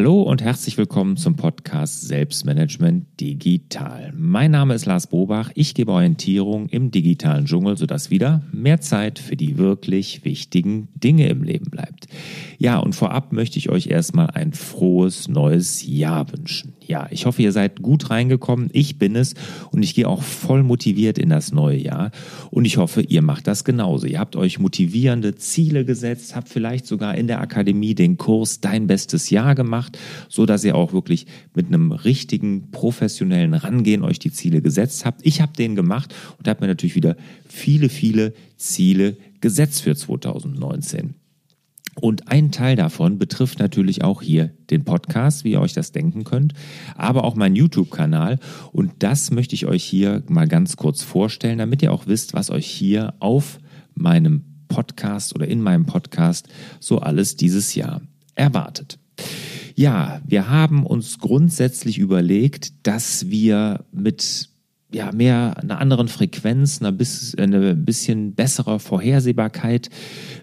Hallo und herzlich willkommen zum Podcast Selbstmanagement Digital. Mein Name ist Lars Bobach. Ich gebe Orientierung im digitalen Dschungel, sodass wieder mehr Zeit für die wirklich wichtigen Dinge im Leben bleibt. Ja, und vorab möchte ich euch erstmal ein frohes neues Jahr wünschen. Ja, ich hoffe, ihr seid gut reingekommen. Ich bin es und ich gehe auch voll motiviert in das neue Jahr. Und ich hoffe, ihr macht das genauso. Ihr habt euch motivierende Ziele gesetzt, habt vielleicht sogar in der Akademie den Kurs Dein bestes Jahr gemacht, so dass ihr auch wirklich mit einem richtigen professionellen Rangehen euch die Ziele gesetzt habt. Ich habe den gemacht und habe mir natürlich wieder viele, viele Ziele gesetzt für 2019. Und ein Teil davon betrifft natürlich auch hier den Podcast, wie ihr euch das denken könnt, aber auch meinen YouTube-Kanal. Und das möchte ich euch hier mal ganz kurz vorstellen, damit ihr auch wisst, was euch hier auf meinem Podcast oder in meinem Podcast so alles dieses Jahr erwartet. Ja, wir haben uns grundsätzlich überlegt, dass wir mit ja, mehr einer anderen Frequenz, einer, bis, eine bisschen bessere Vorhersehbarkeit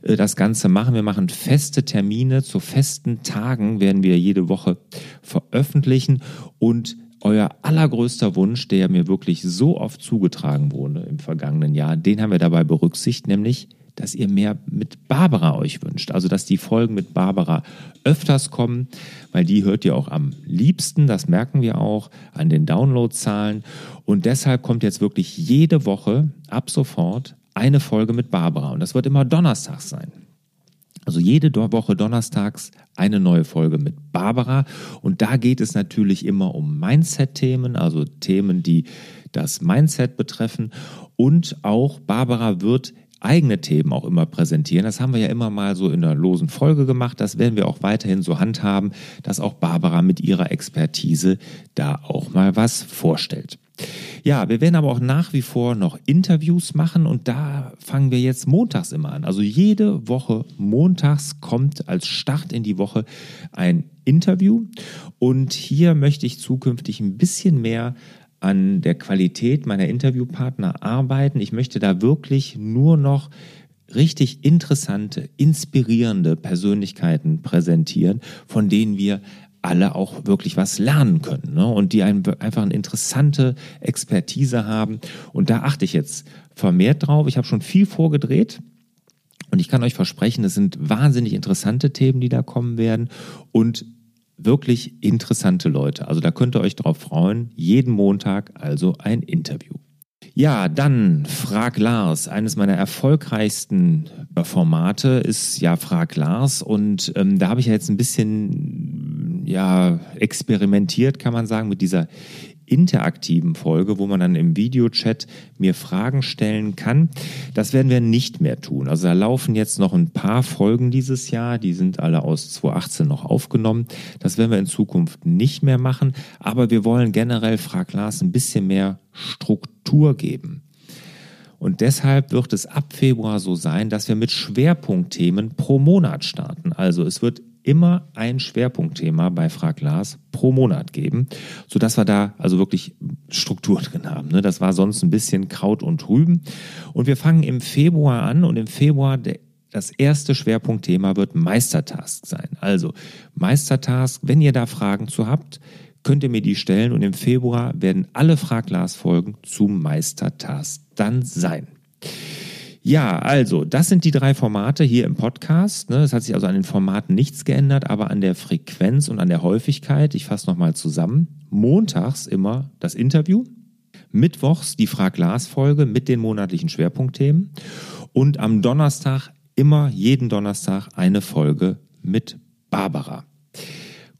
äh, das Ganze machen. Wir machen feste Termine zu festen Tagen, werden wir jede Woche veröffentlichen und euer allergrößter Wunsch, der mir wirklich so oft zugetragen wurde im vergangenen Jahr, den haben wir dabei berücksichtigt, nämlich dass ihr mehr mit Barbara euch wünscht. Also, dass die Folgen mit Barbara öfters kommen, weil die hört ihr auch am liebsten. Das merken wir auch an den Downloadzahlen. Und deshalb kommt jetzt wirklich jede Woche ab sofort eine Folge mit Barbara. Und das wird immer donnerstags sein. Also jede Woche donnerstags eine neue Folge mit Barbara. Und da geht es natürlich immer um Mindset-Themen, also Themen, die das Mindset betreffen. Und auch Barbara wird eigene Themen auch immer präsentieren. Das haben wir ja immer mal so in einer losen Folge gemacht. Das werden wir auch weiterhin so handhaben, dass auch Barbara mit ihrer Expertise da auch mal was vorstellt. Ja, wir werden aber auch nach wie vor noch Interviews machen und da fangen wir jetzt montags immer an. Also jede Woche montags kommt als Start in die Woche ein Interview und hier möchte ich zukünftig ein bisschen mehr an der Qualität meiner Interviewpartner arbeiten. Ich möchte da wirklich nur noch richtig interessante, inspirierende Persönlichkeiten präsentieren, von denen wir alle auch wirklich was lernen können ne? und die ein, einfach eine interessante Expertise haben. Und da achte ich jetzt vermehrt drauf. Ich habe schon viel vorgedreht. Und ich kann euch versprechen, es sind wahnsinnig interessante Themen, die da kommen werden. Und wirklich interessante Leute. Also da könnt ihr euch drauf freuen. Jeden Montag also ein Interview. Ja, dann Frag Lars. Eines meiner erfolgreichsten Formate ist ja Frag Lars und ähm, da habe ich ja jetzt ein bisschen ja experimentiert, kann man sagen, mit dieser interaktiven Folge, wo man dann im Videochat mir Fragen stellen kann. Das werden wir nicht mehr tun. Also da laufen jetzt noch ein paar Folgen dieses Jahr, die sind alle aus 2018 noch aufgenommen. Das werden wir in Zukunft nicht mehr machen, aber wir wollen generell, Frag Lars, ein bisschen mehr Struktur geben. Und deshalb wird es ab Februar so sein, dass wir mit Schwerpunktthemen pro Monat starten. Also es wird immer ein Schwerpunktthema bei Frag Lars pro Monat geben, sodass wir da also wirklich Struktur drin haben. Ne? Das war sonst ein bisschen Kraut und Rüben. Und wir fangen im Februar an und im Februar der das erste Schwerpunktthema wird Meistertask sein. Also Meistertask, wenn ihr da Fragen zu habt, könnt ihr mir die stellen und im Februar werden alle Fraglas-Folgen zum Meistertask dann sein. Ja, also, das sind die drei Formate hier im Podcast. Ne? Es hat sich also an den Formaten nichts geändert, aber an der Frequenz und an der Häufigkeit. Ich fasse nochmal zusammen. Montags immer das Interview. Mittwochs die Frag-Glas-Folge mit den monatlichen Schwerpunktthemen. Und am Donnerstag immer jeden Donnerstag eine Folge mit Barbara.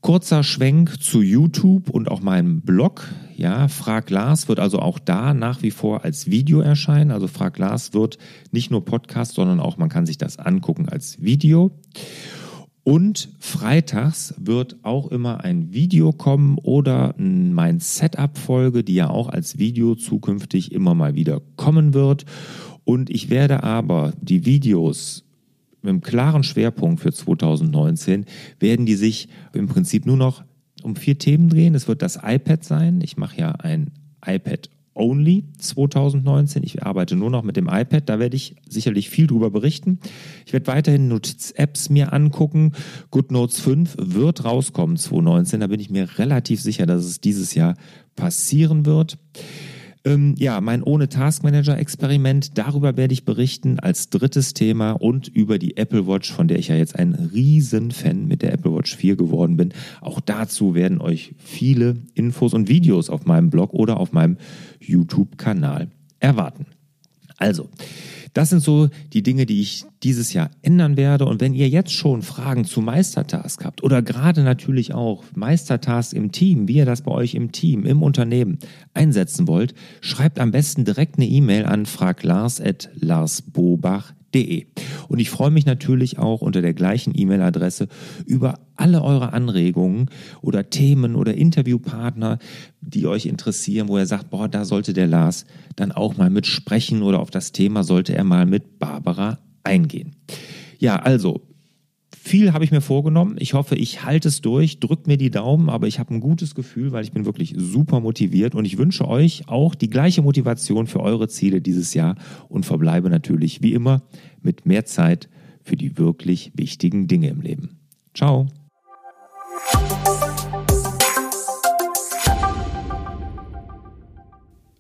Kurzer Schwenk zu YouTube und auch meinem Blog. Ja, Frag Lars wird also auch da nach wie vor als Video erscheinen. Also Frag Lars wird nicht nur Podcast, sondern auch man kann sich das angucken als Video. Und freitags wird auch immer ein Video kommen oder mein Setup-Folge, die ja auch als Video zukünftig immer mal wieder kommen wird. Und ich werde aber die Videos mit einem klaren Schwerpunkt für 2019 werden die sich im Prinzip nur noch um vier Themen drehen. Es wird das iPad sein. Ich mache ja ein iPad only 2019. Ich arbeite nur noch mit dem iPad, da werde ich sicherlich viel drüber berichten. Ich werde weiterhin Notiz-Apps mir angucken. GoodNotes 5 wird rauskommen 2019, da bin ich mir relativ sicher, dass es dieses Jahr passieren wird. Ähm, ja, mein ohne Taskmanager Experiment, darüber werde ich berichten als drittes Thema und über die Apple Watch, von der ich ja jetzt ein Riesenfan mit der Apple Watch 4 geworden bin. Auch dazu werden euch viele Infos und Videos auf meinem Blog oder auf meinem YouTube-Kanal erwarten. Also, das sind so die Dinge, die ich dieses Jahr ändern werde. Und wenn ihr jetzt schon Fragen zu Meistertask habt oder gerade natürlich auch Meistertask im Team, wie ihr das bei euch im Team, im Unternehmen einsetzen wollt, schreibt am besten direkt eine E-Mail an fraglars.larsbobach.de. Und ich freue mich natürlich auch unter der gleichen E-Mail-Adresse über alle eure Anregungen oder Themen oder Interviewpartner, die euch interessieren, wo ihr sagt, boah, da sollte der Lars dann auch mal mitsprechen oder auf das Thema sollte er mal mit Barbara eingehen. Ja, also viel habe ich mir vorgenommen. Ich hoffe, ich halte es durch. Drückt mir die Daumen, aber ich habe ein gutes Gefühl, weil ich bin wirklich super motiviert und ich wünsche euch auch die gleiche Motivation für eure Ziele dieses Jahr und verbleibe natürlich wie immer mit mehr Zeit für die wirklich wichtigen Dinge im Leben. Ciao.